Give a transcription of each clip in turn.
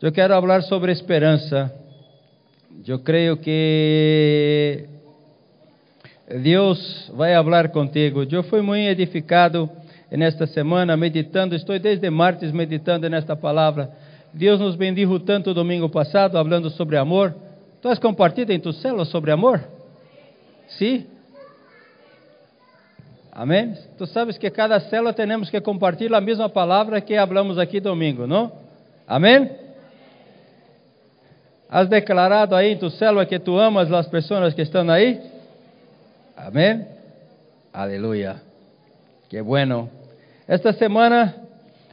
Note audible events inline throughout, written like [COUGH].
Eu quero falar sobre esperança. Eu creio que Deus vai falar contigo. Eu fui muito edificado nesta semana, meditando. Estou desde martes meditando nesta palavra. Deus nos bendijo tanto domingo passado, falando sobre amor. Tu has compartido em tu célula sobre amor? Sim? Amém? Tu sabes que cada célula temos que compartilhar a mesma palavra que falamos aqui domingo, não? Amém? Has declarado aí em tu célula que tu amas as pessoas que estão aí? Amém? Aleluia. Que bueno. Esta semana,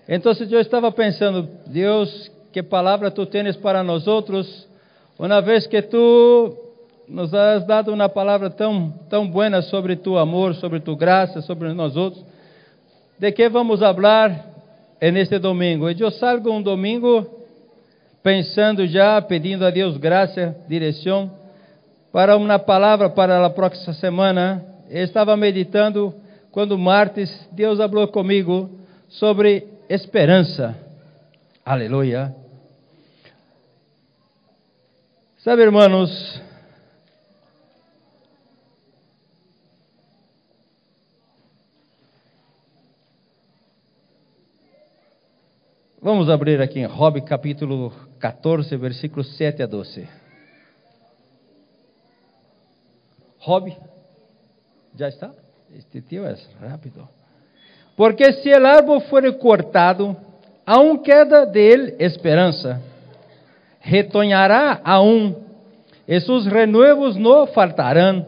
então eu estava pensando, Deus, que palavra tu tens para nós outros, uma vez que tu nos has dado uma palavra tão, tão buena sobre tu amor, sobre tu graça, sobre nós outros. De que vamos falar neste domingo? E eu salgo um domingo pensando já, pedindo a Deus graça, direção para uma palavra para a próxima semana. Eu estava meditando quando martes Deus falou comigo sobre esperança. Aleluia. Sabe, irmãos, Vamos abrir aqui em Job capítulo 14, versículos 7 a 12. Job, já está? Este tio é rápido. Porque se o árbol for cortado, aún queda dele esperança. Retonhará aún, e seus renuevos não faltarão.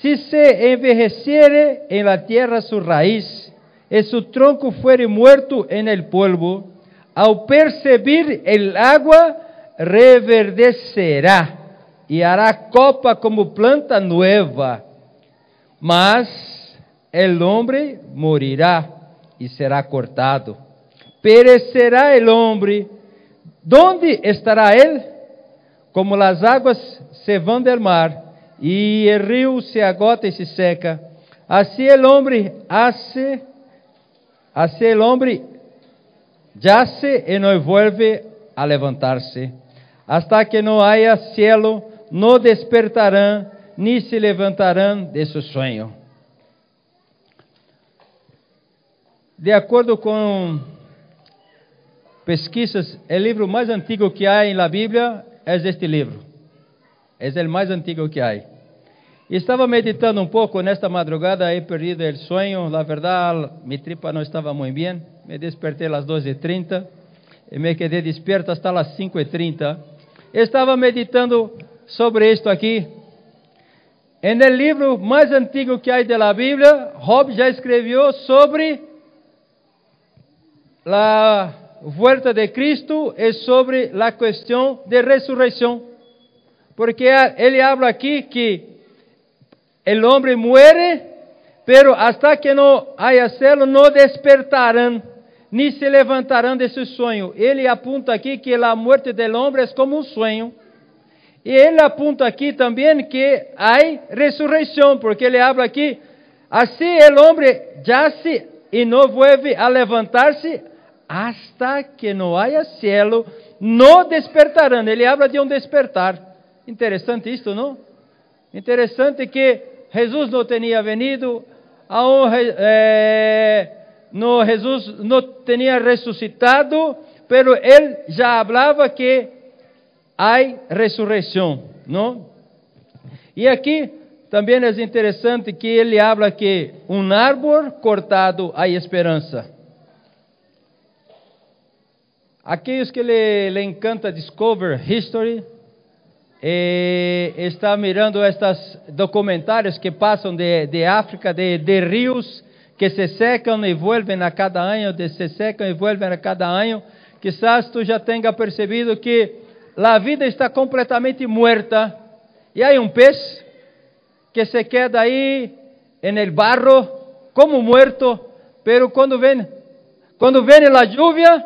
Se se envejeciere en la tierra su raíz, e su tronco fuere muerto en el polvo, ao perceber el agua, reverdecerá e hará copa como planta nueva. Mas el hombre morirá e será cortado. Perecerá el hombre. ¿Dónde estará él? Como as águas se vão del mar e o rio se agota e se seca. Assim el hombre hace, assim el hombre yace e não vuelve a levantar-se. Hasta que não haya cielo, não despertarão, nem se levantarão de seu sonho. De acordo com pesquisas, o livro mais antigo que há na Bíblia é este livro. É o mais antigo que há. Estava meditando um pouco nesta madrugada, he perdido o sonho. Na verdade, minha tripa não estava muito bem. Me despertei às 12h30 e me até as 5h30. Estava meditando sobre isto aqui. En el livro mais antigo que há da Bíblia, Job já escreveu sobre a volta de Cristo e sobre a questão de ressurreição. Porque ele habla aqui que o homem muere, pero hasta que não haya celo, não despertarão nem se levantarão desse sonho. Ele apunta aqui que a morte do homem é como um sonho. E ele apunta aqui também que há ressurreição, porque ele habla aqui, assim o homem yace e não vuelve a levantar-se hasta que não haya cielo, não despertarão. Ele habla de um despertar. Interessante isto, não? Interessante que Jesus não tinha venido a um, é, no ressuscitado, pero ele já falava que há ressurreição, não? E aqui também é interessante que ele habla que um árvore cortado há esperança. Aqueles que lhe encanta Discover History, eh, está mirando estes documentários que passam de, de África, de, de rios que se secam e vuelven a cada ano, se secam e vuelven a cada ano. Quizás tu já tenha percebido que a vida está completamente muerta e há um pez que se queda aí en el barro como muerto, pero quando vem quando vem a lluvia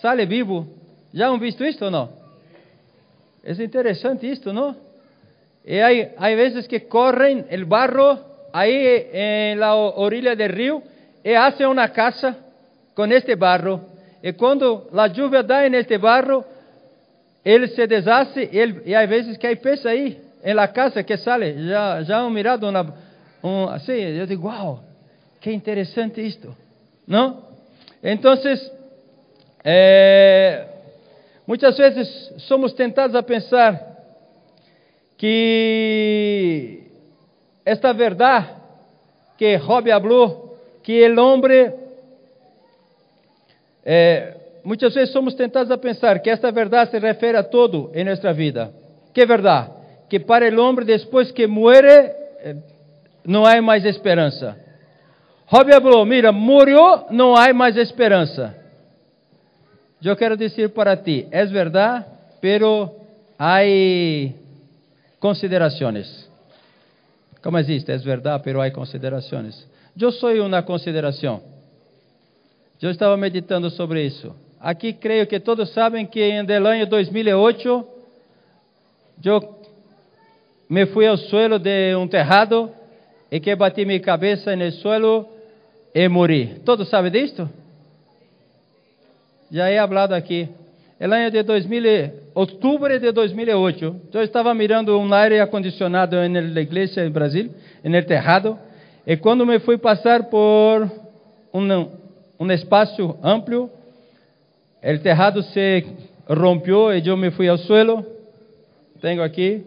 sale vivo. Já han visto isto ou não? É interessante isto, não? E há, há vezes que correm el barro ahí en la orilla del río y hacen una casa con este barro. Y cuando la lluvia da en este barro, ele se deshace e às vezes que hay peces aí em la casa que sale, já, já han mirado uma, um, assim, eu digo, uau, que interessante isto, não? Então, é, muitas vezes somos tentados a pensar que esta verdade que Job falou, que o homem, é, muitas vezes somos tentados a pensar que esta verdade se refere a todo em nossa vida. Que verdade? Que para o homem, depois que muere, eh, não há mais esperança. Job falou: Mira, morreu, não há mais esperança. Eu quero dizer para ti: é verdade, pero há considerações. Como existe? É verdade, pero há considerações. Eu sou uma consideração. Eu estava meditando sobre isso. Aqui creio que todos sabem que em el ano 2008 eu me fui ao suelo de um terrado e que bati minha cabeça no suelo e morri. Todos sabem disto? Já é falado aqui. El ano de 2000, outubro de 2008, eu estava mirando um aire acondicionado na igreja em Brasil, no terrado, e quando me fui passar por um, espaço amplo, o terrado se rompeu e eu me fui ao suelo. Tenho aqui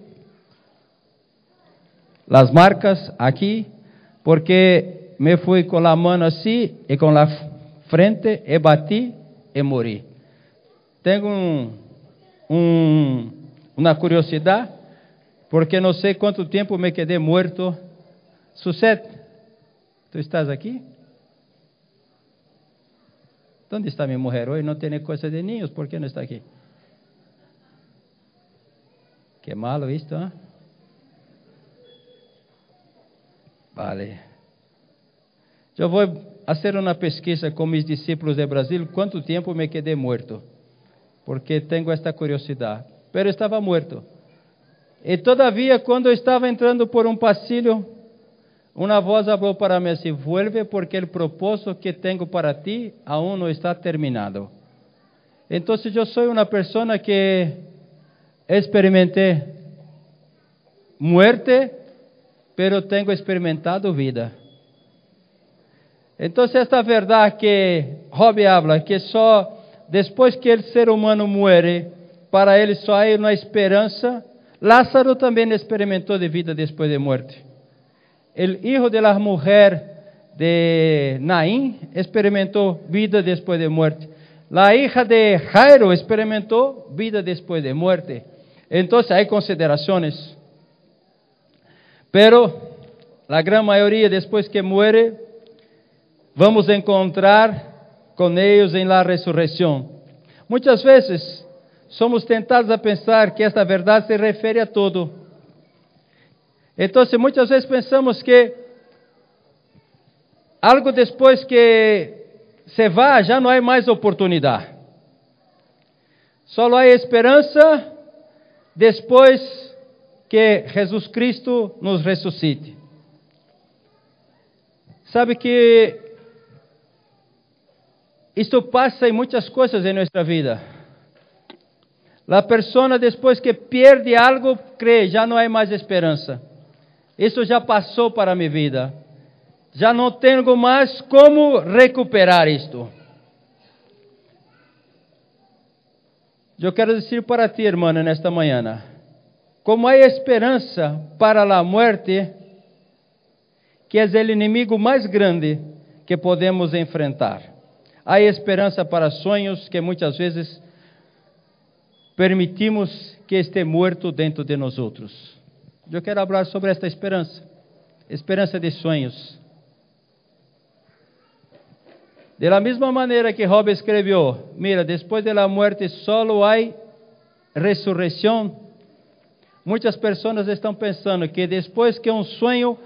as marcas aqui, porque me fui com a mão assim e com a frente e bati e morri. Tenho um, um, uma curiosidade, porque não sei quanto tempo me quedei morto. Sucede? Tu estás aqui? Onde está minha mulher hoje? Não tem coisa de ninhos, por que não está aqui? Que malo isto, hein? Vale. Eu vou fazer uma pesquisa com meus discípulos de Brasil, quanto tempo me quedei morto, porque tenho esta curiosidade. Pero estava morto. E todavia, quando estava entrando por um passilho, uma voz falou para mim assim: Vuelve, porque o propósito que tenho para ti aún não está terminado. Então, eu sou uma pessoa que experimentei muerte, pero tenho experimentado vida. Então, esta verdade que Job habla, que só depois que o ser humano muere, para ele só há uma esperança, Lázaro também experimentou de vida depois de morte el hijo de la mujer de Naín experimentó vida después de muerte. La hija de Jairo experimentó vida después de muerte. Entonces hay consideraciones. Pero la gran mayoría después que muere, vamos encontrar con ellos en la resurrección. Muchas veces somos tentados a pensar que esta verdad se refiere a todo então, muitas vezes pensamos que algo depois que se vá, já não há mais oportunidade. Só há esperança depois que Jesus Cristo nos ressuscite. Sabe que isto passa em muitas coisas em nossa vida. A pessoa depois que perde algo, crê, já não há mais esperança. Isso já passou para a minha vida. Já não tenho mais como recuperar isto. Eu quero dizer para ti, irmã, nesta manhã, como há esperança para a morte, que é o inimigo mais grande que podemos enfrentar. Há esperança para sonhos que muitas vezes permitimos que esteja morto dentro de nós outros. Eu quero falar sobre esta esperança, esperança de sonhos. De la mesma maneira que Job escreveu, mira, depois de la muerte solo há ressurreição. Muitas pessoas estão pensando que depois que um sonho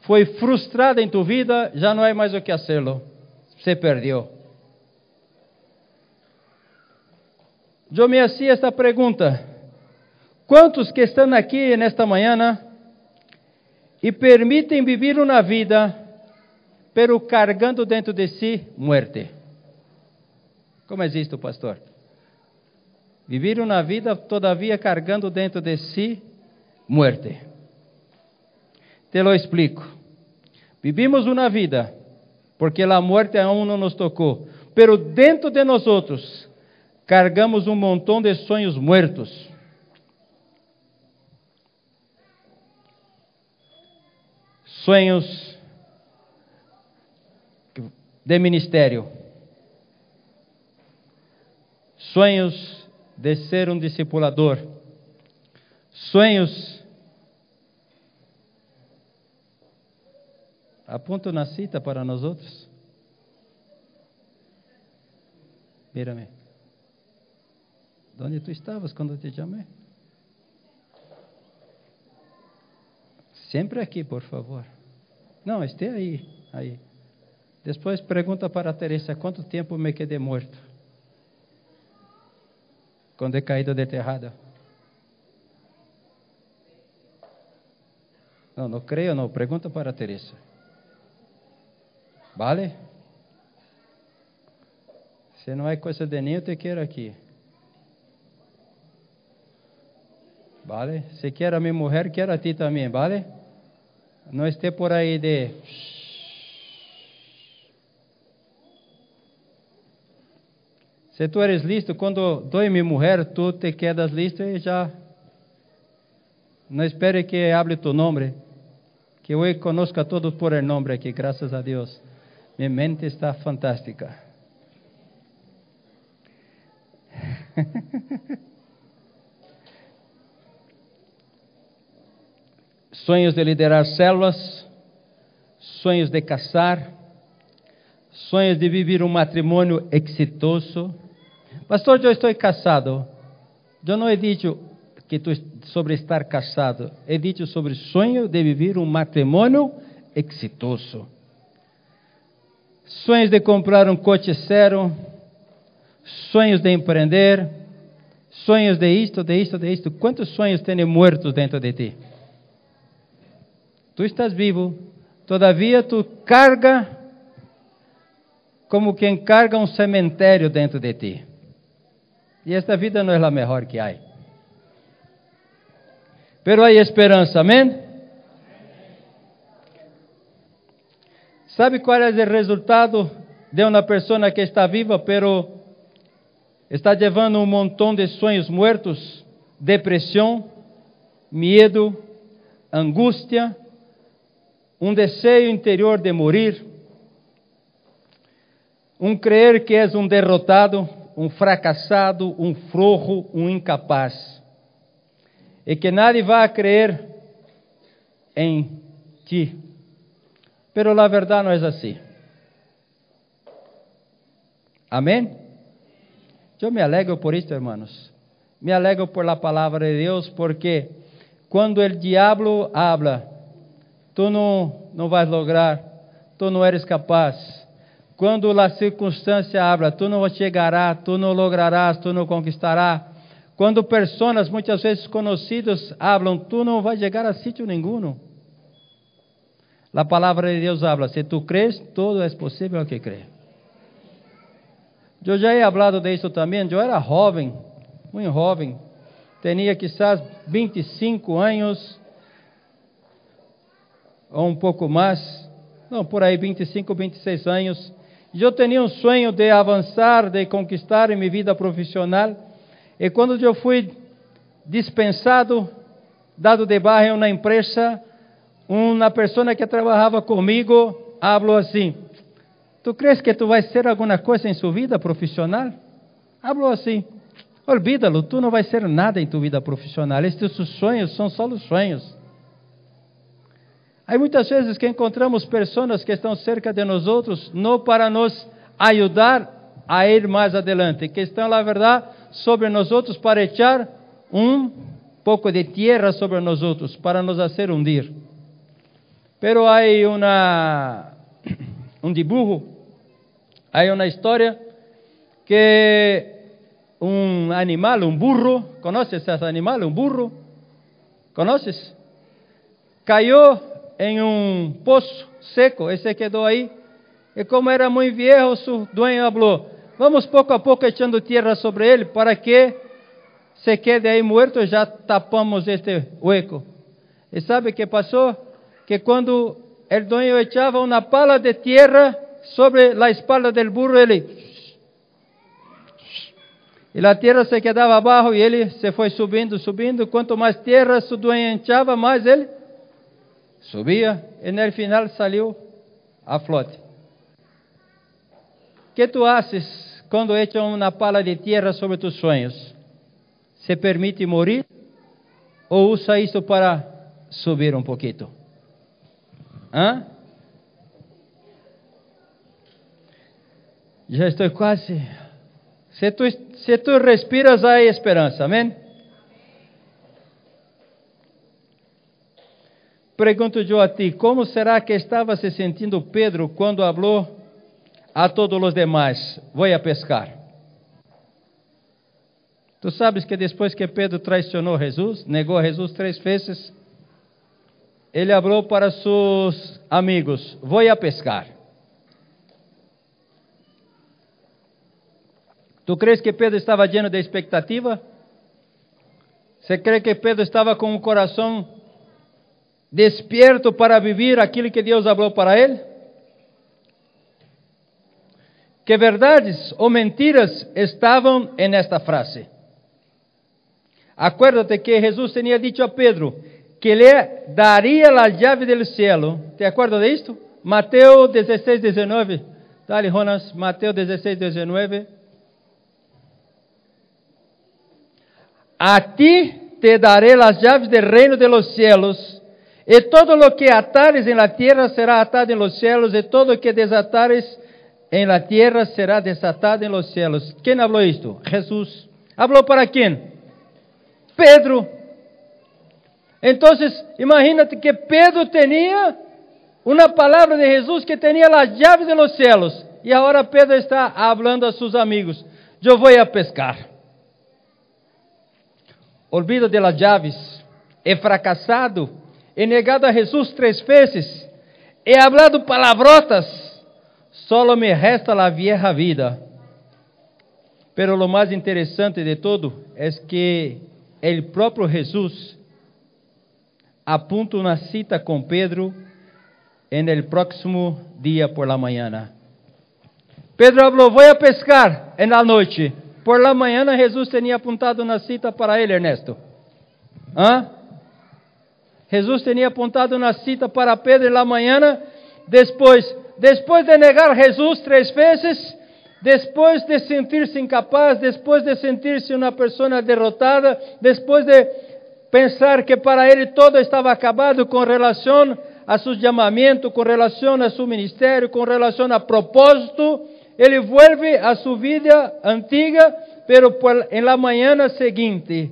foi frustrado em tu vida, já não há mais o que fazê-lo. Se perdeu. Eu me hacía esta pergunta. Quantos que estão aqui nesta manhã e permitem viver uma vida, pero cargando dentro de si muerte? Como é isto, pastor? Vivir uma vida todavia cargando dentro de si muerte. Te lo explico. Vivimos uma vida porque a morte aún não nos tocou, pero dentro de nós outros cargamos um montão de sonhos muertos. Sonhos de ministério. Sonhos de ser um discipulador. Sonhos. Aponto na cita para nós outros. Mírame. Onde tu estavas quando te chamei? Sempre aqui, por favor. Não, esteja aí, aí. Depois pergunta para a Teresa quanto tempo me quedei morto. Quando é caído de terrada. Não, não creio, não. Pergunta para a Teresa. Vale? Se não é coisa de ninho, te quero aqui. Vale? Se quer a minha mulher, quero a ti também, vale? Não esteja por aí de. Se tu eres listo, quando dou minha mulher, tu te quedas listo e já. Não espere que hable tu nome. Que eu conozca todos por el nome aqui, graças a Deus. Minha mente está fantástica. [LAUGHS] sonhos de liderar células, sonhos de casar, sonhos de viver um matrimônio exitoso. Pastor, eu estou casado. Eu não he dicho que tu, sobre estar casado, he dicho sobre sonho de viver um matrimônio exitoso. Sonhos de comprar um coche zero, sonhos de empreender, sonhos de isto, de isto, de isto. Quantos sonhos tem mortos dentro de ti? Tu estás vivo, todavia tu carga como quem carga um cemitério dentro de ti. E esta vida não é a melhor que há. Pero há esperança, amém? ¿Sabe qual é o resultado de uma pessoa que está viva, pero está levando um montão de sonhos muertos? Depressão, medo, angústia, um desejo interior de morir, um crer que és um derrotado, um fracassado, um flojo, um incapaz, e que nadie vai crer em ti. Pero la verdad no es así. Amém? Eu me alegro por isso, hermanos. Me alegro por la palavra de Deus, porque quando o diabo habla, tu não, não vais lograr, tu não eres capaz. Quando a circunstância habla, tu não chegarás, tu não lograrás, tu não conquistarás. Quando pessoas muitas vezes conhecidas hablam, tu não vais chegar a sítio nenhum. A palavra de Deus habla, se tu crees, todo é possível que crê. Eu já he hablado de isso também, eu era jovem, muito jovem, tinha quizás 25 anos, ou um pouco mais, não, por aí 25, 26 anos. Eu tinha um sonho de avançar, de conquistar em minha vida profissional, e quando eu fui dispensado, dado de barra em uma empresa, uma pessoa que trabalhava comigo falou assim: Tu crees que tu vais ser alguma coisa em sua vida profissional? Falou assim: Olvídalo, tu não vais ser nada em tua vida profissional. Estes sonhos são só os sonhos. Há muitas vezes que encontramos pessoas que estão cerca de nós outros, não para nos ajudar a ir mais adelante, que estão, na verdade, sobre nós outros para echar um pouco de terra sobre nós outros, para nos fazer hundir. Pero hay una, [COUGHS] un dibujo, hay una historia que un animal, un burro, ¿conoces ese animal, un burro? ¿Conoces? Cayó en un pozo seco, ese quedó ahí. Y como era muy viejo, su dueño habló, vamos poco a poco echando tierra sobre él para que se quede aí morto, já tapamos este hueco. E sabe o que passou? Que quando o dueño echava uma pala de terra sobre a espalda del burro, ele e a terra se quedava abaixo e ele se foi subindo, subindo. Quanto mais terra su dueño echava, mais ele subia e no final saiu a flote. que tu haces quando echam uma pala de terra sobre tus sonhos? Se permite morir ou usa isso para subir um pouquinho? Hã? Já estou quase. Se tu, se tu respiras, há esperança. Amém? Pergunto eu a ti, como será que estava se sentindo Pedro quando falou a todos os demais: Vou a pescar? Tu sabes que depois que Pedro traicionou Jesus, negou Jesus três vezes, ele falou para seus amigos: Vou a pescar. Tu crees que Pedro estava lleno de expectativa? Você crê que Pedro estava com o coração despierto para viver aquilo que Deus falou para ele? Que verdades ou mentiras estavam nesta frase? Acuérdate que Jesus tinha dito a Pedro que lhe daria a chave do céu. ¿Te acuerdas de isto? Mateus 16, 19. Dale, Jonas, Mateus 16, 19. A ti te daré as llaves del reino de los cielos, e todo lo que atares en la tierra será atado en los cielos, e todo lo que desatares en la tierra será desatado en los cielos. ¿Quién habló esto? Jesús. ¿Habló para quién? Pedro. Entonces, imagínate que Pedro tenía una palabra de Jesús que tenía las llaves de los cielos. Y ahora Pedro está hablando a sus amigos, yo voy a pescar olvido de las llaves, he fracasado, he negado a Jesus três vezes, he hablado palabrotas, solo me resta la vieja vida. Pero lo mais interessante de todo é que el próprio Jesus apunta uma cita com Pedro en el próximo dia por la mañana. Pedro falou: Vou a pescar en la noite. Por la manhã, Jesus tinha apontado uma cita para ele, Ernesto. Hã? Jesus tinha apontado uma cita para Pedro na manhã, depois, depois de negar Jesus três vezes, depois de sentir-se incapaz, depois de sentir-se uma pessoa derrotada, depois de pensar que para ele todo estava acabado com relação a seu chamamento, com relação a seu ministério, com relação a propósito, ele vuelve a sua vida antiga, pero en la mañana seguinte,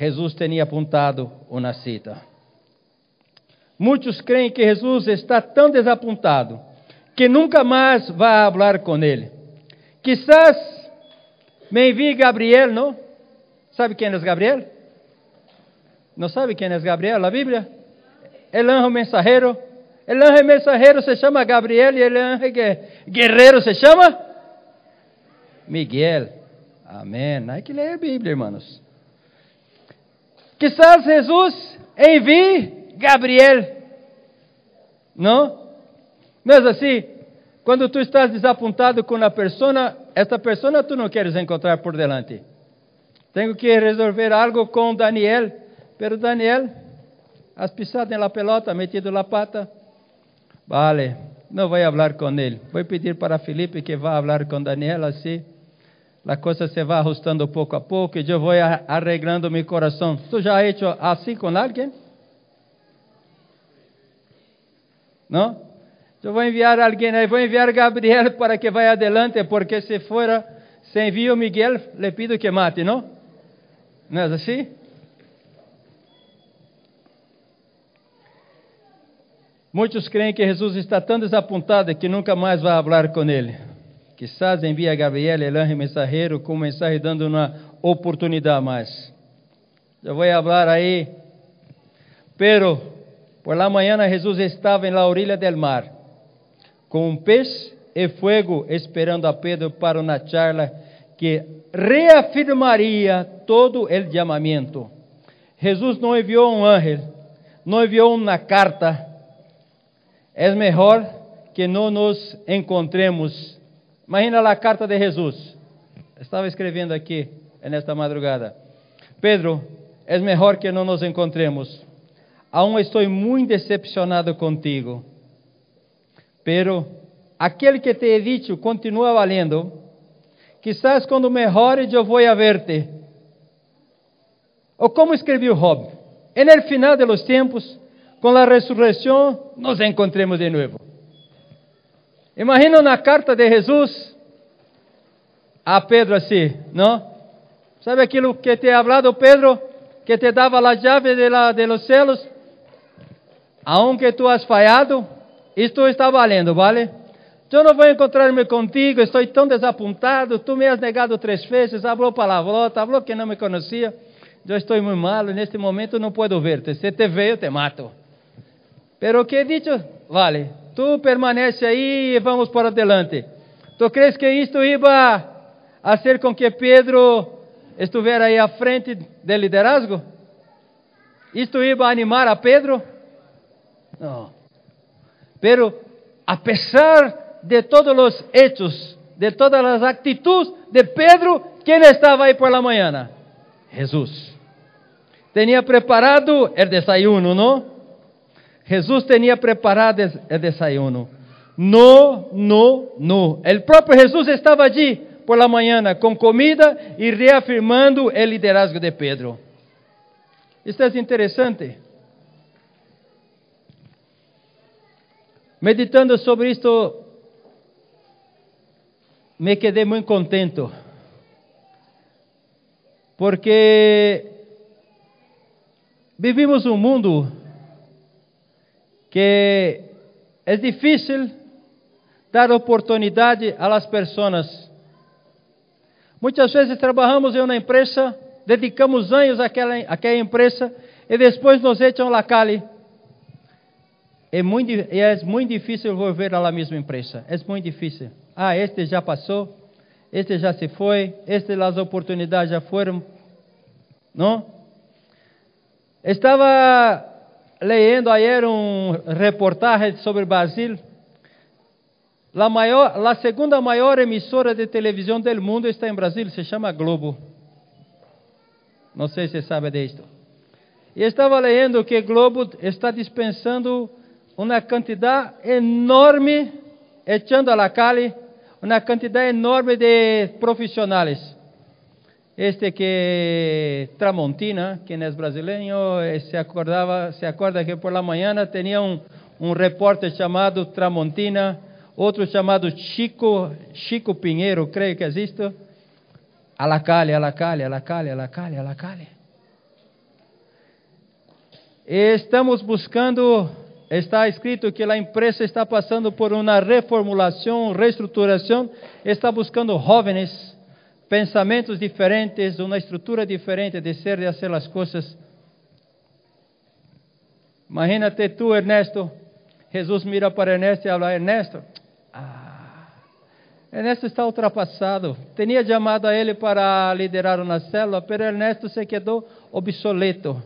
Jesus tinha apontado uma cita. Muitos creem que Jesus está tão desapontado que nunca mais vai falar com ele. Quizás me envie Gabriel, não? Sabe quem é Gabriel? Não sabe quem é Gabriel? Na Bíblia? El anjo mensajero El ángel mensajero se chama Gabriel e el ángel guerreiro se chama Miguel. Amém. Hay que ler a Bíblia, irmãos. Quizás Jesus envie Gabriel. Não? Não é assim? Quando tu estás desapontado com uma pessoa, esta pessoa tu não queres encontrar por delante. Tenho que resolver algo com Daniel, pero Daniel, has pisado na pelota, metido la pata. Vale, não vou falar com ele. Vou pedir para Felipe que vá falar com Daniel, assim a coisa se vai ajustando pouco a pouco e eu vou arreglando meu coração. Tu já has hecho assim com alguém? Não? Eu vou enviar alguém aí, vou enviar Gabriel para que vá adelante, porque se fora, se envio Miguel, le pido que mate, não? Não é assim? Muitos creem que Jesus está tão desapontado que nunca mais vai falar com ele. Quizás envia a Gabriel, el ángel mensajero, com mensagem dando uma oportunidade mais. Eu vou falar aí. Pero, por la mañana Jesus estava em la orilla del mar, com um peixe e fogo esperando a Pedro para uma charla que reafirmaria todo o chamamento. Jesus não enviou um ángel, não enviou uma carta. É melhor que não nos encontremos. Imagina a carta de Jesus. Estava escrevendo aqui nesta madrugada. Pedro, é melhor que não nos encontremos. Aún estou muito decepcionado contigo. Pero aquele que te he dicho continua valendo. Quizás quando melhores eu vou a verte. Ou como escreveu Job, en el final de los tiempos, com a ressurreição, nos encontremos de novo. Imagina na carta de Jesus a Pedro assim, não? ¿Sabe aquilo que te hablado, Pedro? Que te dava a chave de, la, de los cielos. Aunque tu has fallado, isto está valendo, ¿vale? Eu não vou encontrar-me contigo, estou tão desapontado, tu me has negado três vezes, falou palavrota, falou que não me conhecia, eu estou muito mal, neste momento não posso ver-te, se te vejo, te mato. Pero o que he dicho, vale, tu permanece aí e vamos para adelante. Tu crees que isto iba a ser com que Pedro estivesse aí à frente do liderazgo? Isto iba a animar a Pedro? Não. Pero, a pesar de todos os hechos, de todas as atitudes de Pedro, quem estava aí por la mañana? Jesus. Tinha preparado o desayuno, não? Jesus tinha preparado o desayuno. No, no, no. O próprio Jesus estava allí por la mañana com comida e reafirmando o liderazgo de Pedro. Isso é interessante. Meditando sobre isto, me quedei muito contento, porque vivimos um mundo que é difícil dar oportunidade às pessoas. Muitas vezes trabalhamos em uma empresa, dedicamos anos àquela, àquela empresa e depois nos echam a calle é muito, é muito difícil volver à mesma empresa. É muito difícil. Ah, este já passou, este já se foi, este as oportunidades já foram. Não? Estava lendo ayer um reportagem sobre Brasil. A, maior, segunda maior emissora de televisão do mundo está em Brasil, se chama Globo. Não sei se sabe disto. E estava lendo que Globo está dispensando uma quantidade enorme, echando a la calle, uma quantidade enorme de profissionais. Este que Tramontina, quem é brasileiro, eh, se acordava, se acorda que por la manhã tinha um, um repórter chamado Tramontina, outro chamado Chico, Chico Pinheiro, creio que existe. A la calle, a la calle, a la calle, a la calle, a la calle. Estamos buscando está escrito que a empresa está passando por uma reformulação, reestruturação, está buscando jovens, pensamentos diferentes, uma estrutura diferente de ser e fazer as coisas. Imagínate tu, Ernesto. Jesus mira para Ernesto e fala: Ernesto, ah, Ernesto está ultrapassado. Tinha chamado a ele para liderar uma célula, mas Ernesto se quedou obsoleto.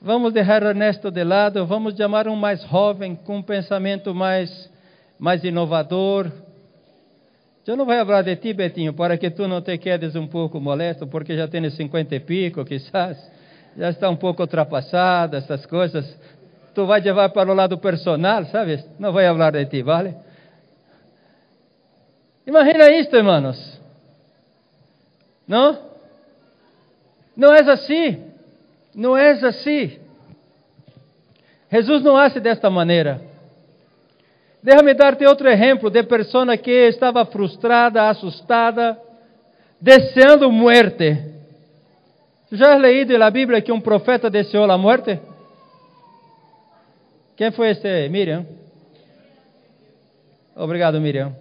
Vamos deixar Ernesto de lado, vamos chamar um mais jovem, com um pensamento mais, mais inovador. Eu não vou falar de ti, Betinho, para que tu não te quedes um pouco molesto, porque já tens cinquenta e pico, quizás. Já está um pouco ultrapassado, essas coisas. Tu vai levar para o lado personal, sabes? Não vou falar de ti, vale? Imagina isto, hermanos. Não? Não é assim. Não é assim. Jesus não hace desta maneira. Déjame dar-te outro exemplo de pessoa que estava frustrada, assustada, deseando muerte. Já has leído na Bíblia que um profeta deseou a morte? Quem foi este? Miriam? Obrigado, Miriam.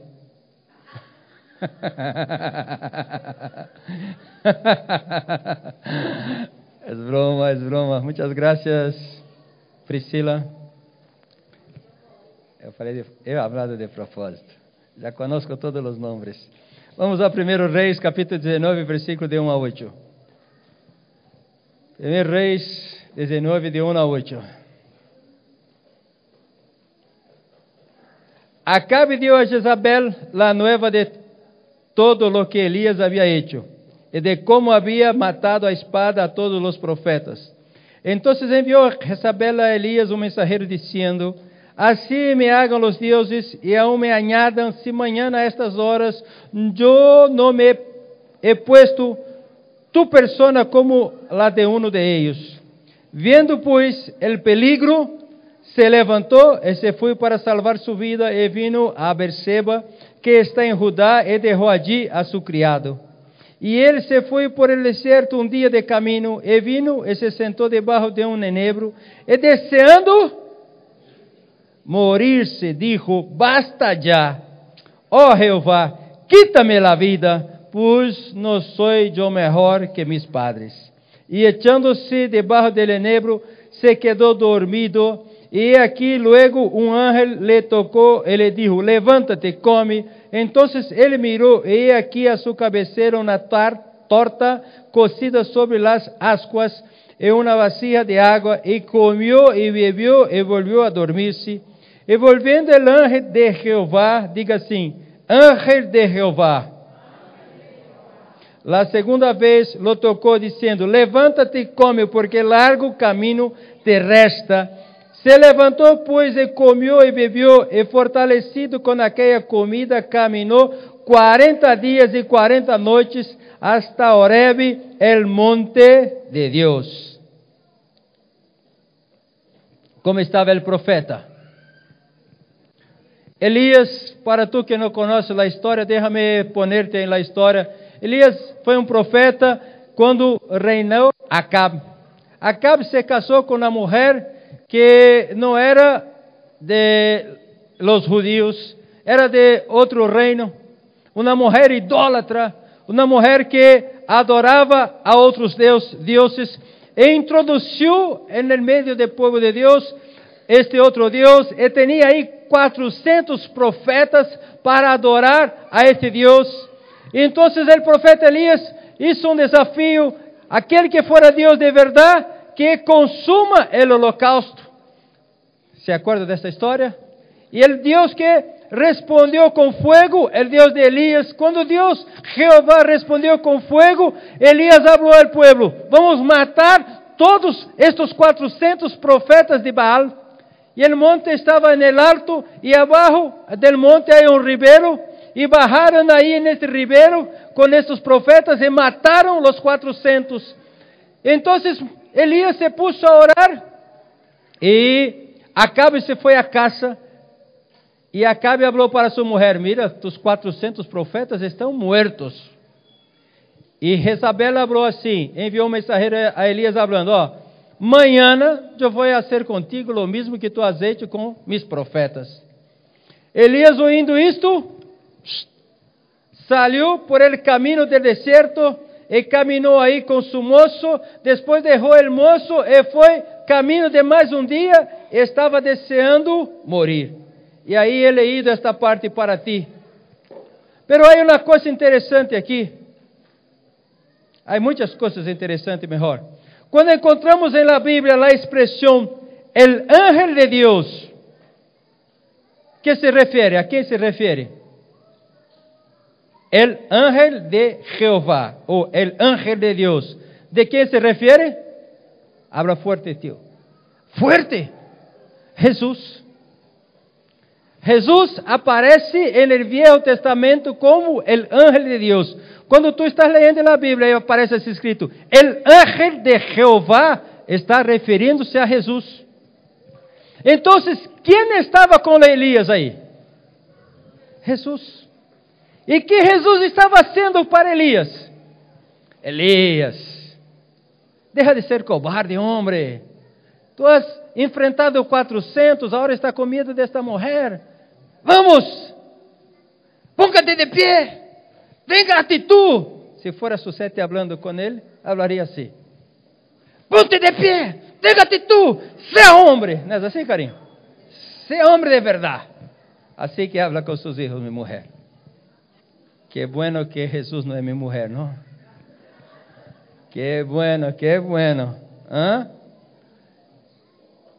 [LAUGHS] Es broma, es broma. Muchas gracias, Priscila. Eu falei, eu hablado de propósito. Já conosco todos os nomes. Vamos a 1 Reis, capítulo 19, versículo de 1 a 8. 1 Reis 19, de 1 a 8. Acabe dio a Jezabel la nueva de todo lo que Elías había hecho y de cómo había matado a espada a todos los profetas. Entonces envió Jezabel a Elías un mensajero diciendo, Assim me hagam os deuses e aún me añadam, se mañana a estas horas eu não me he puesto tu persona como la de uno de ellos. Viendo pues el peligro, se levantou e se foi para salvar sua vida e vino a Berseba, que está em Judá, e derrou allí a seu criado. E ele se foi por el deserto um dia de caminho, e vino e se sentou debaixo de um enebro, e deseando morir-se, dijo: Basta já, oh Jeová, quítame a vida, pois não sou eu melhor que mis padres. E echando-se debaixo del enebro, se quedou dormido. E aqui, luego, um ángel le tocou e le dijo: Levántate, come. Então ele mirou, e aqui a sua cabeceira uma torta cocida sobre as ascuas e uma vasija de água, e comió e bebió e volvió a dormir-se. E volvendo el ángel de Jeová, diga assim: ángel de Jeová. La segunda vez lo tocou, dizendo: Levanta-te e come, porque largo caminho te resta. Se levantou, pois, e comeu e bebeu, e fortalecido com aquela comida, caminhou quarenta dias e quarenta noites hasta Oreb, el monte de Deus. Como estava o profeta? Elías, para tu que não conhece a história, déjame ponerte em la história. Elias foi um profeta quando reinou Acab. Acab se casou com uma mulher que não era de los judíos, era de outro reino, uma mulher idólatra, uma mulher que adorava a outros deus, deuses, e introduziu no meio do povo de Deus este outro Deus, e tinha aí 400 profetas para adorar a este Deus. Então o profeta Elias hizo um desafio, aquele que fora Deus de verdade, que consuma o holocausto. ¿Se acorda desta história? E o Deus que respondeu com fogo, o Deus de Elias, quando Deus, Jeová, respondeu com fogo, Elias falou ao povo: Vamos matar todos estes 400 profetas de Baal. Y el monte estaba en el alto y abajo del monte hay un ribero y bajaron ahí en este ribero con estos profetas y mataron los cuatrocientos. Entonces Elías se puso a orar y Acabe se fue a casa y Acabe habló para su mujer, mira, tus cuatrocentos profetas estão muertos. E Jezabel falou assim, enviou um mensageiro a Elias falando, ó, oh, Manhã eu vou fazer contigo o mesmo que tu azeite com mis profetas. Elias, ouvindo isto, saiu por el caminho do deserto e caminhou aí com su moço. Depois derrou el moço e foi caminho de mais um dia. Estava deseando morir. E aí he leído esta parte para ti. Pero há uma coisa interessante aqui. Há muitas coisas interessantes, melhor. Quando encontramos em la Bíblia a expressão el ángel de Deus, que se refere? A quem se refere? El ángel de Jeová, ou el ángel de Deus. De quem se refere? Habla fuerte, tio. Fuerte. Jesus. Jesus aparece no Viejo Testamento como el ángel de Deus. Quando tu estás lendo a Bíblia e aparece assim escrito: El ángel de Jeová está referindo-se a Jesus. Então, quem estava com Elias aí? Jesus. E que Jesus estava sendo para Elias? Elias, deixa de ser cobarde, homem. Tu has enfrentado 400, agora está com medo desta mulher. Vamos, póngate de pé. Venga actitud. Se fuera Susete hablando con él, hablaría así. Ponte de pie, tenga actitud, sea hombre. ¿No es así, cariño? Sea hombre de verdad. Así que habla con sus hijos, mi mujer. Qué bueno que Jesús no es mi mujer, ¿no? Qué bueno, qué bueno. ¿Ah?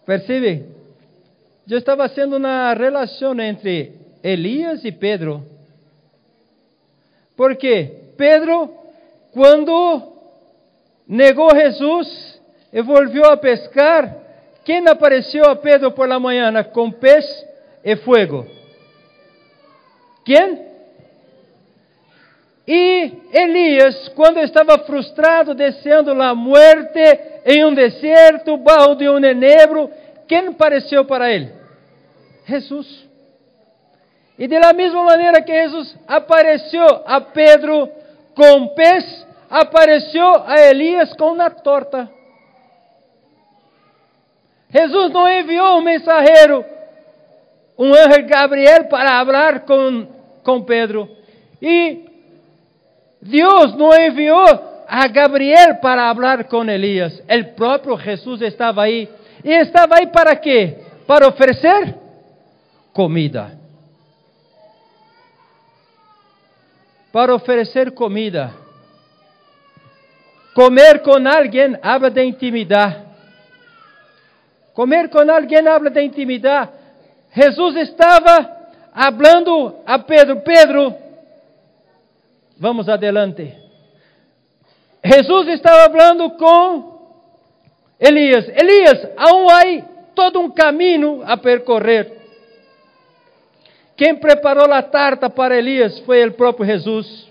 Percibe? Yo estaba haciendo una relación entre Elías y Pedro. Porque Pedro, cuando negó a Jesús y volvió a pescar, ¿quién apareció a Pedro por la mañana con pez y fuego? ¿Quién? E Elias, quando estava frustrado, descendo a morte em um deserto, bajo de um enebro, quem apareceu para ele? Jesus. E de la mesma maneira que Jesus apareceu a Pedro com pez, apareceu a Elias com uma torta. Jesus não enviou um mensageiro, um anjo Gabriel, para falar com, com Pedro. E Deus não enviou a Gabriel para falar com Elias. O próprio Jesus estava aí. E estava aí para quê? Para oferecer comida. Para oferecer comida. Comer com alguém habla de intimidade. Comer com alguém habla de intimidade. Jesus estava falando a Pedro: Pedro, Vamos adelante. Jesus estava falando com Elias. Elias, aún há todo um caminho a percorrer. Quem preparou a tarta para Elias foi o próprio Jesus.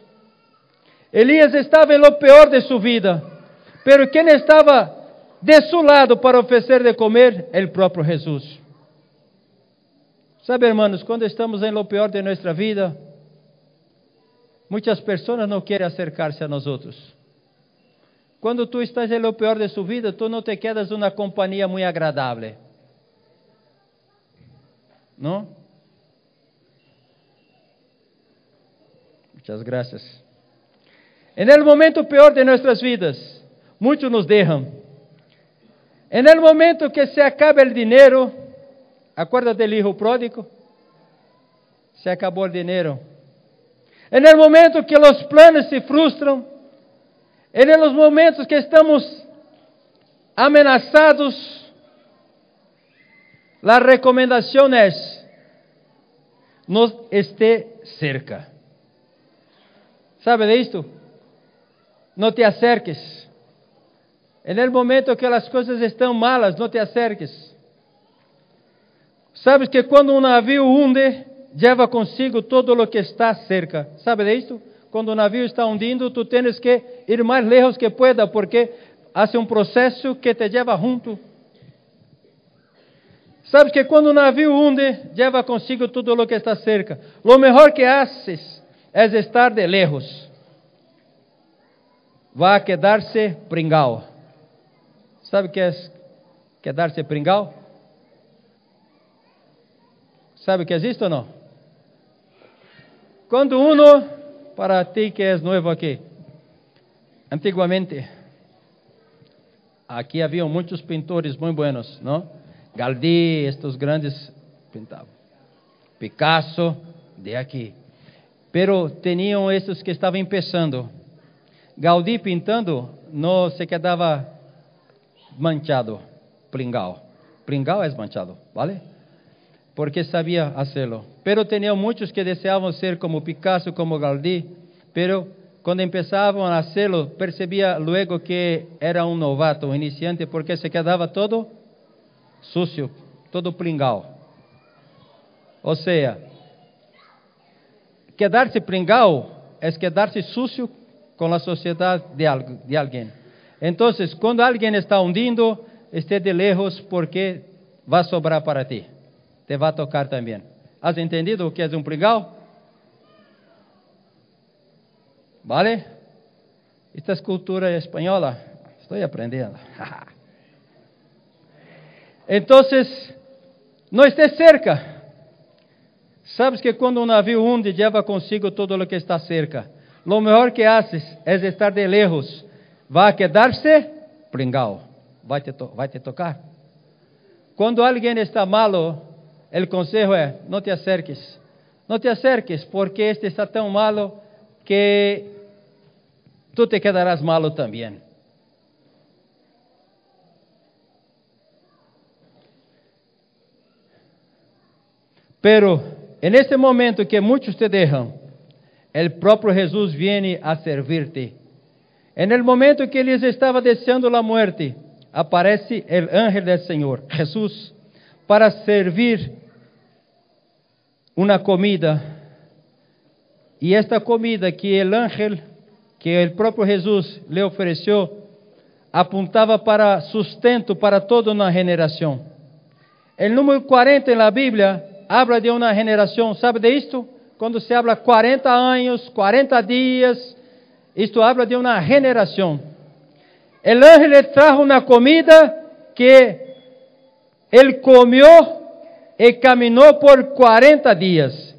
Elias estava em lo pior de sua vida, pero quem estava de seu lado para oferecer de comer? O próprio Jesus. Sabe, hermanos, quando estamos em lo pior de nossa vida, Muitas pessoas não querem acercar-se a nós outros. Quando tu estás em lo pior de sua vida, tu não te quedas uma companhia muito agradável. Não? Muitas graças. En el momento pior de nossas vidas, muitos nos deixam. En el momento que se acaba o dinheiro, acorda del hijo pródigo? Se acabou o dinheiro. É no momento que os planos se frustram, é nos momentos que estamos amenazados, a recomendação é: não esté cerca. ¿Sabe de isto? Não te acerques. No momento que as coisas estão malas, não te acerques. Sabes que quando um navio hunde, lleva consigo todo lo que está cerca. ¿Sabe de esto? Quando o navio está hundindo, tu tens que ir mais lejos que pueda, porque hace um processo que te lleva junto. Sabes que quando o navio hunde, lleva consigo tudo lo que está cerca. Lo mejor que haces é estar de lejos. Vai quedar-se pringao. Sabe o que é quedar-se pringao? Sabe o que é isto ou não? Quando uno, para ti que es nuevo aquí, antiguamente, aquí había muchos pintores muy buenos, ¿no? Gaudí, estos grandes pintaban. Picasso, de aqui. Pero tinham esses que estavam empezando. Gaudí pintando não se quedava manchado, pringao. Pringao é manchado, ¿vale? porque sabia hacerlo. Pero tenía muchos que deseaban ser como Picasso, como Gaudí, pero quando empezavam a hacerlo, percebia luego que era um novato, um iniciante, porque se quedava todo sucio, todo pringao. Ou seja, quedar-se pringao é quedar-se sucio com a sociedade de, de alguém. Então, quando alguém está hundindo, esteja de lejos, porque vai sobrar para ti te vai tocar também. ¿Has entendido o que é um pringao? ¿Vale? Esta é cultura espanhola. Estou aprendendo. [LAUGHS] então, não esteja cerca. Sabes que quando um navio hunde, leva consigo todo o que está cerca. Lo melhor que haces é estar de lejos. Vai quedar-se pringao. Vai te, te tocar. Quando alguém está malo, o conselho é: não te acerques. Não te acerques, porque este está tão malo que tú te quedarás malo también. Pero en ese momento que muchos te dejan, el propio Jesús viene a servirte. En el momento que eles estava deseando a muerte, aparece o ángel del Senhor, Jesús, para servir uma comida. E esta comida que o ángel, que o próprio Jesus lhe ofereceu, apontava para sustento para toda uma geração. O número 40 na Bíblia habla de uma geração, sabe de isto? Quando se habla 40 anos, 40 dias, isto habla de uma generação. El ángel le trajo uma comida que ele comeu e caminhou por 40 dias.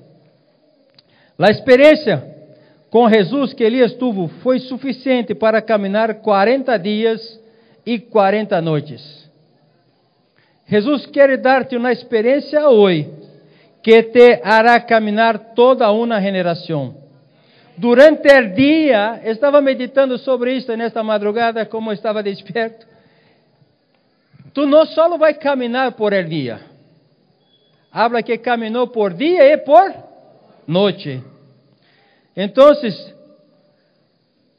A experiência com Jesus que Elias tuvo foi suficiente para caminhar 40 dias e 40 noites. Jesus quer dar-te uma experiência hoje que te hará caminhar toda uma geração. Durante o dia, estava meditando sobre isso nesta madrugada, como estava despierto. Tu não só vai caminhar por el dia, habla que caminhou por dia e por noite. Então,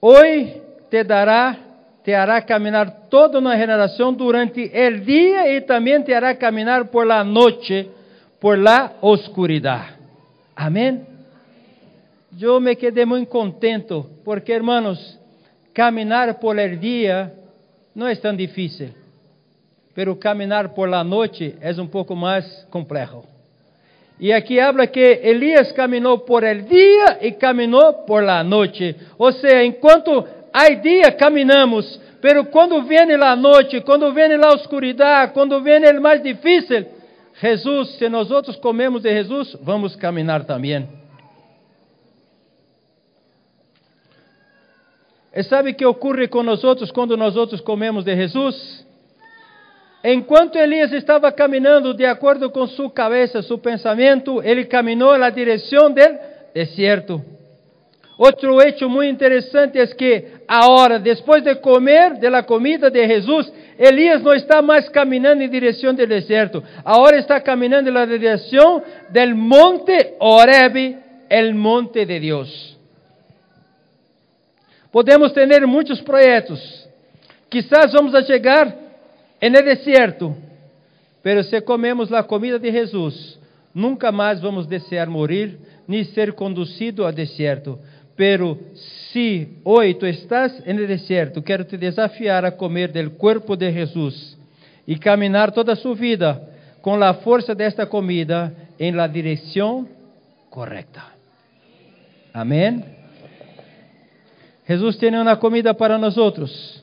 hoje te dará, te hará caminhar toda uma geração durante o dia e também te hará caminhar por la noite, por la oscuridade. Amém? eu me quedé muito contento, porque hermanos, caminar por el dia não é tão difícil, pero caminar por la noite é um pouco mais complexo. E aqui habla que Elias caminhou por el dia e caminhou por la noite. Ou seja, enquanto há dia caminhamos, pero quando vem a noite, quando vem a oscuridade, quando vem o mais difícil, Jesus, se nós outros comemos de Jesus, vamos caminhar também. E sabe o que ocorre com nós outros quando nós outros comemos de Jesus? Enquanto Elias estava caminhando de acordo com sua cabeça, seu pensamento, ele caminhou na direção do deserto. Outro hecho muito interessante é que agora, depois de comer de la comida de Jesus, Elias não está mais caminhando em direção do deserto, agora está caminhando na direção do monte Oreb, el monte de Deus. Podemos ter muitos projetos. Quizás vamos a chegar en el desierto, pero se comemos a comida de Jesus, nunca mais vamos desear morir ni ser conducido ao deserto. Pero se hoje tu estás en el desierto, quero te desafiar a comer del cuerpo de Jesus e caminhar toda sua vida com a força desta comida em la direção correta. Amém. Jesus tem uma comida para nós outros.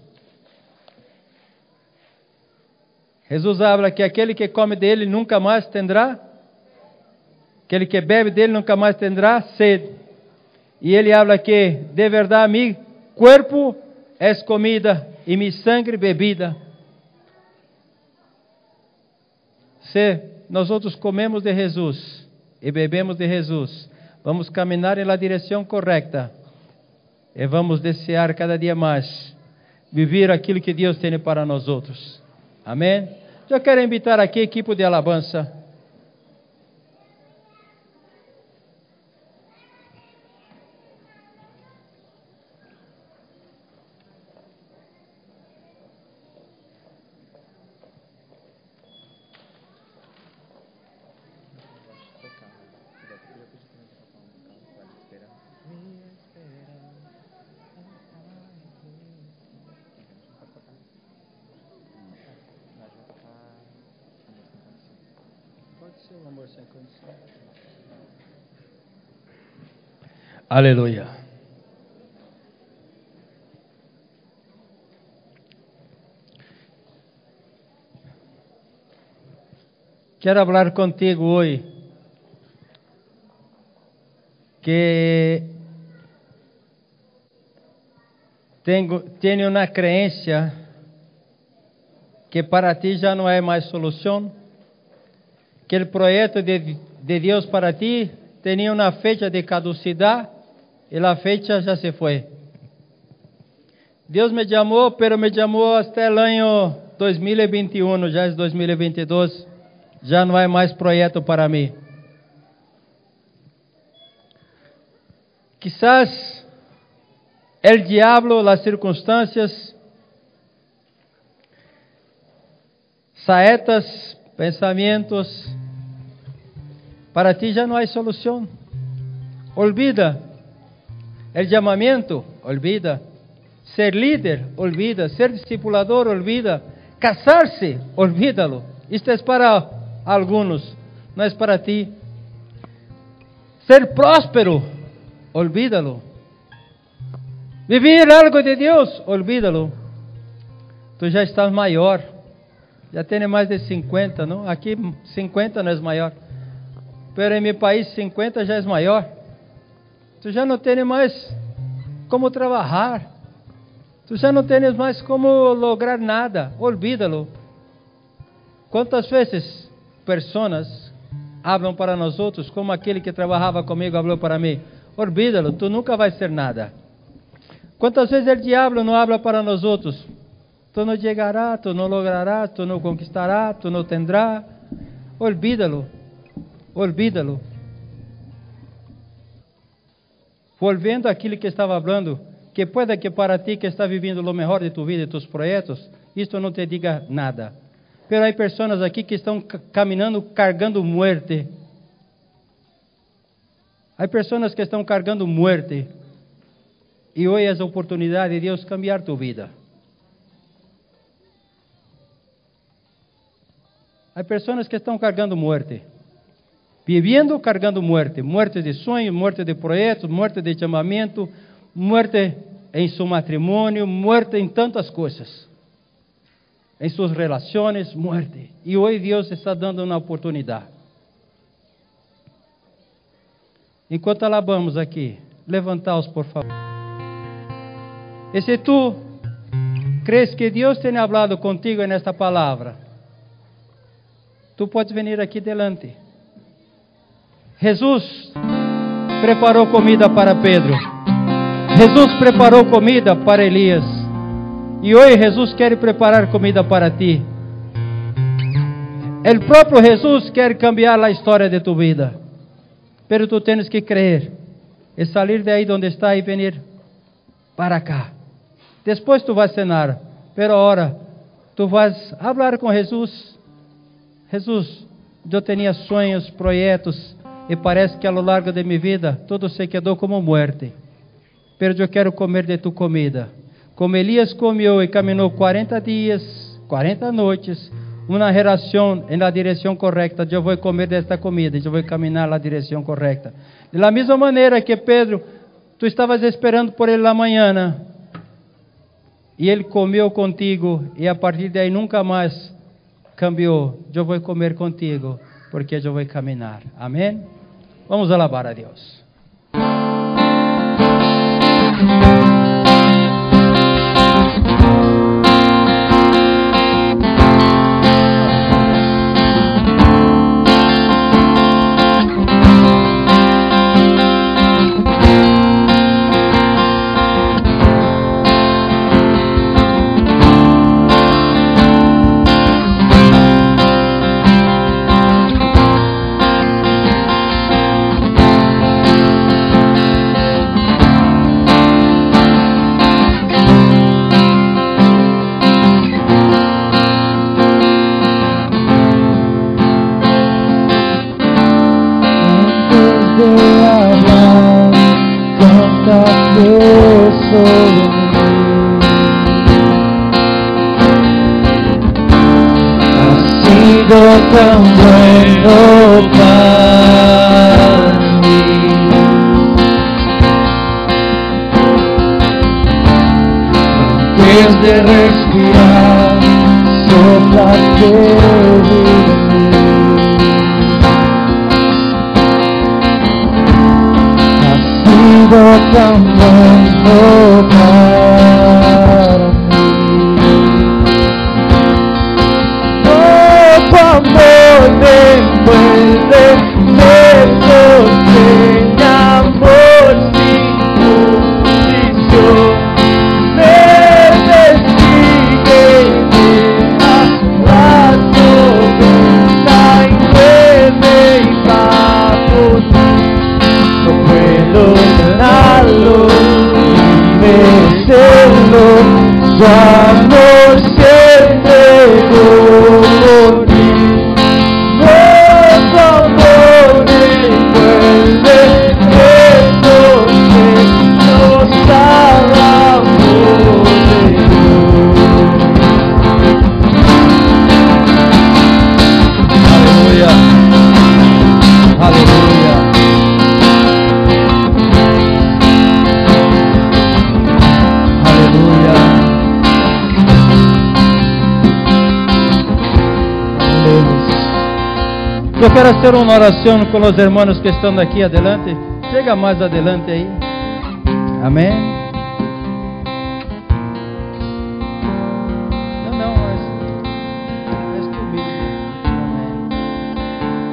Jesus habla que aquele que come dele nunca mais terá, aquele que bebe dele nunca mais terá sede. E ele habla que, de verdade, mi corpo é comida e mi sangue bebida. Se nós outros comemos de Jesus e bebemos de Jesus, vamos caminhar na direção correta e vamos desejar cada dia mais viver aquilo que Deus tem para nós outros. Amém? Eu quero invitar aqui a equipe de alabança. Aleluia. Quero falar contigo hoje que tenho, tenho uma crença que para ti já não é mais solução, que o projeto de, de Deus para ti tinha uma fecha de caducidade y la fecha ya se fue. Deus me chamou, pero me chamou até o ano 2021, já é 2022, já não há mais projeto para mim. Quizás el diablo, las circunstâncias, saetas, pensamentos, para ti já não há solução. Olvida el llamamiento, olvida. Ser líder, olvida. Ser discipulador, olvida. Casarse, olvídalo. Isto é para alguns, não é para ti. Ser próspero, olvídalo. Vivir algo de Deus, olvídalo. Tu já estás maior. Já tem mais de 50, não? Aqui 50 não é maior. Pero em meu país 50 já é maior. Tu já não tens mais como trabalhar. Tu já não tens mais como lograr nada. Olvídalo. Quantas vezes pessoas hablam para nós outros como aquele que trabalhava comigo falou para mim? Olvídalo, tu nunca vai ser nada. Quantas vezes o diabo não habla para nós outros? Tu não chegarás, tu não lograrás, tu não conquistarás, tu não tendrás. Olvídalo, olvídalo. Volvendo àquilo que estava falando, que pueda que para ti que está vivendo o melhor de tu vida e tus projetos, isto não te diga nada. Pero há pessoas aqui que estão caminhando cargando muerte. Há pessoas que estão cargando muerte. E hoje é a oportunidade de Deus cambiar tu vida. Há pessoas que estão cargando muerte. Vivendo cargando muerte. Muerte de sonho, muerte de projetos, muerte de chamamento, muerte em seu matrimônio, muerte em tantas coisas. Em suas relações, muerte. E hoje Deus está dando uma oportunidade. Enquanto alabamos aqui, levantaos por favor. E se tu crees que Deus tenha hablado contigo nesta palavra, tu podes vir aqui delante. Jesus preparou comida para Pedro. Jesus preparou comida para Elias. E hoje Jesus quer preparar comida para ti. O próprio Jesus quer cambiar a história de tu vida. Pero tu tens que crer e sair de aí onde está e venir para cá. Depois tu vas cenar, pero agora tu vas falar com Jesus. Jesus, eu tinha sonhos, projetos, e parece que a lo largo de minha vida tudo se quedou como muerte. Pero eu quero comer de tu comida. Como Elias comeu e caminhou 40 dias, 40 noites, uma relação na direção correta, eu vou comer desta comida, eu vou caminhar na direção correta. Da mesma maneira que Pedro, tu estavas esperando por ele na manhã, e ele comeu contigo, e a partir daí nunca mais cambiou. Eu vou comer contigo, porque eu vou caminhar. Amém? Vamos alabar a Deus. Tan bueno para mí. Antes de respirar, sopla que Ha sido tan bueno Quiero hacer una oración con los hermanos que están aquí adelante. Chega más adelante. No, no, es, es tú mismo. Amén.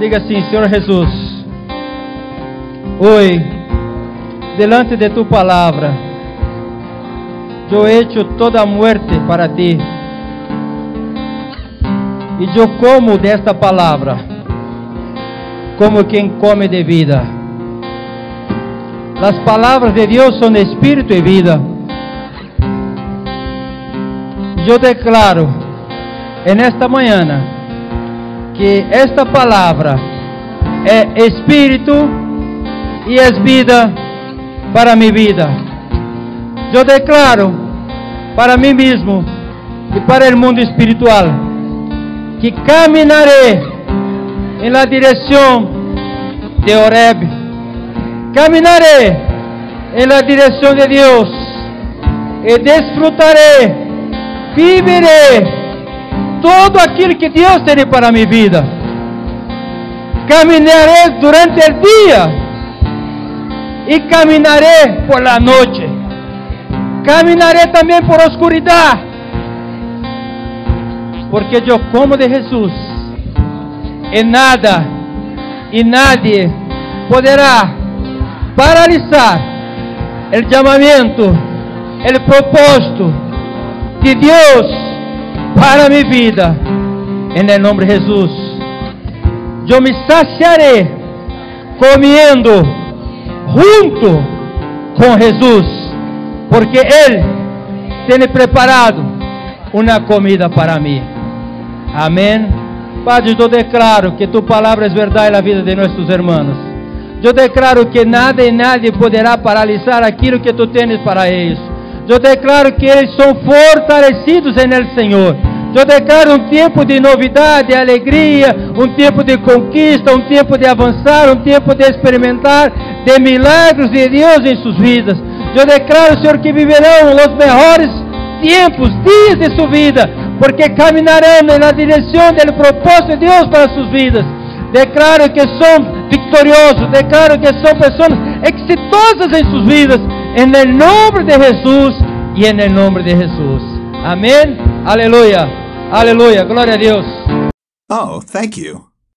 Diga assim, Senhor Jesus, hoy, delante de tu palavra, eu he hecho toda muerte para ti. E eu como desta palavra, como quem come de vida. As palavras de Deus são espírito e vida. Eu declaro, en esta que esta palavra é espírito e é vida para minha vida. Eu declaro para mim mesmo e para o mundo espiritual que caminharei em la direção de Oreb. Caminharei em la direção de Deus e desfrutarei, viverei todo aquilo que Deus tem para minha vida. Caminharei durante o dia e caminharei por la noite. Caminharei também por oscuridade, porque eu como de Jesus e nada e nadie poderá paralisar o chamamento, o propósito de Deus para minha vida. Em nome de Jesus, eu me saciarei comendo junto com Jesus, porque Ele tem preparado uma comida para mim. Amém. Padre, eu declaro que tu palavra é verdade na vida de nossos irmãos. Eu declaro que nada e nadie poderá paralisar aquilo que tu tens para eles. Eu declaro que eles são fortalecidos em Senhor. Eu declaro um tempo de novidade, de alegria, um tempo de conquista, um tempo de avançar, um tempo de experimentar de milagres de Deus em suas vidas. Eu declaro, Senhor, que viverão os melhores tempos, dias de sua vida, porque caminharão na direção do propósito de Deus para suas vidas. Declaro que são vitoriosos, declaro que são pessoas exitosas em suas vidas, em nome de Jesus e em nome de Jesus. Amém. Aleluia. Aleluia. Glória a Deus. Oh, thank you.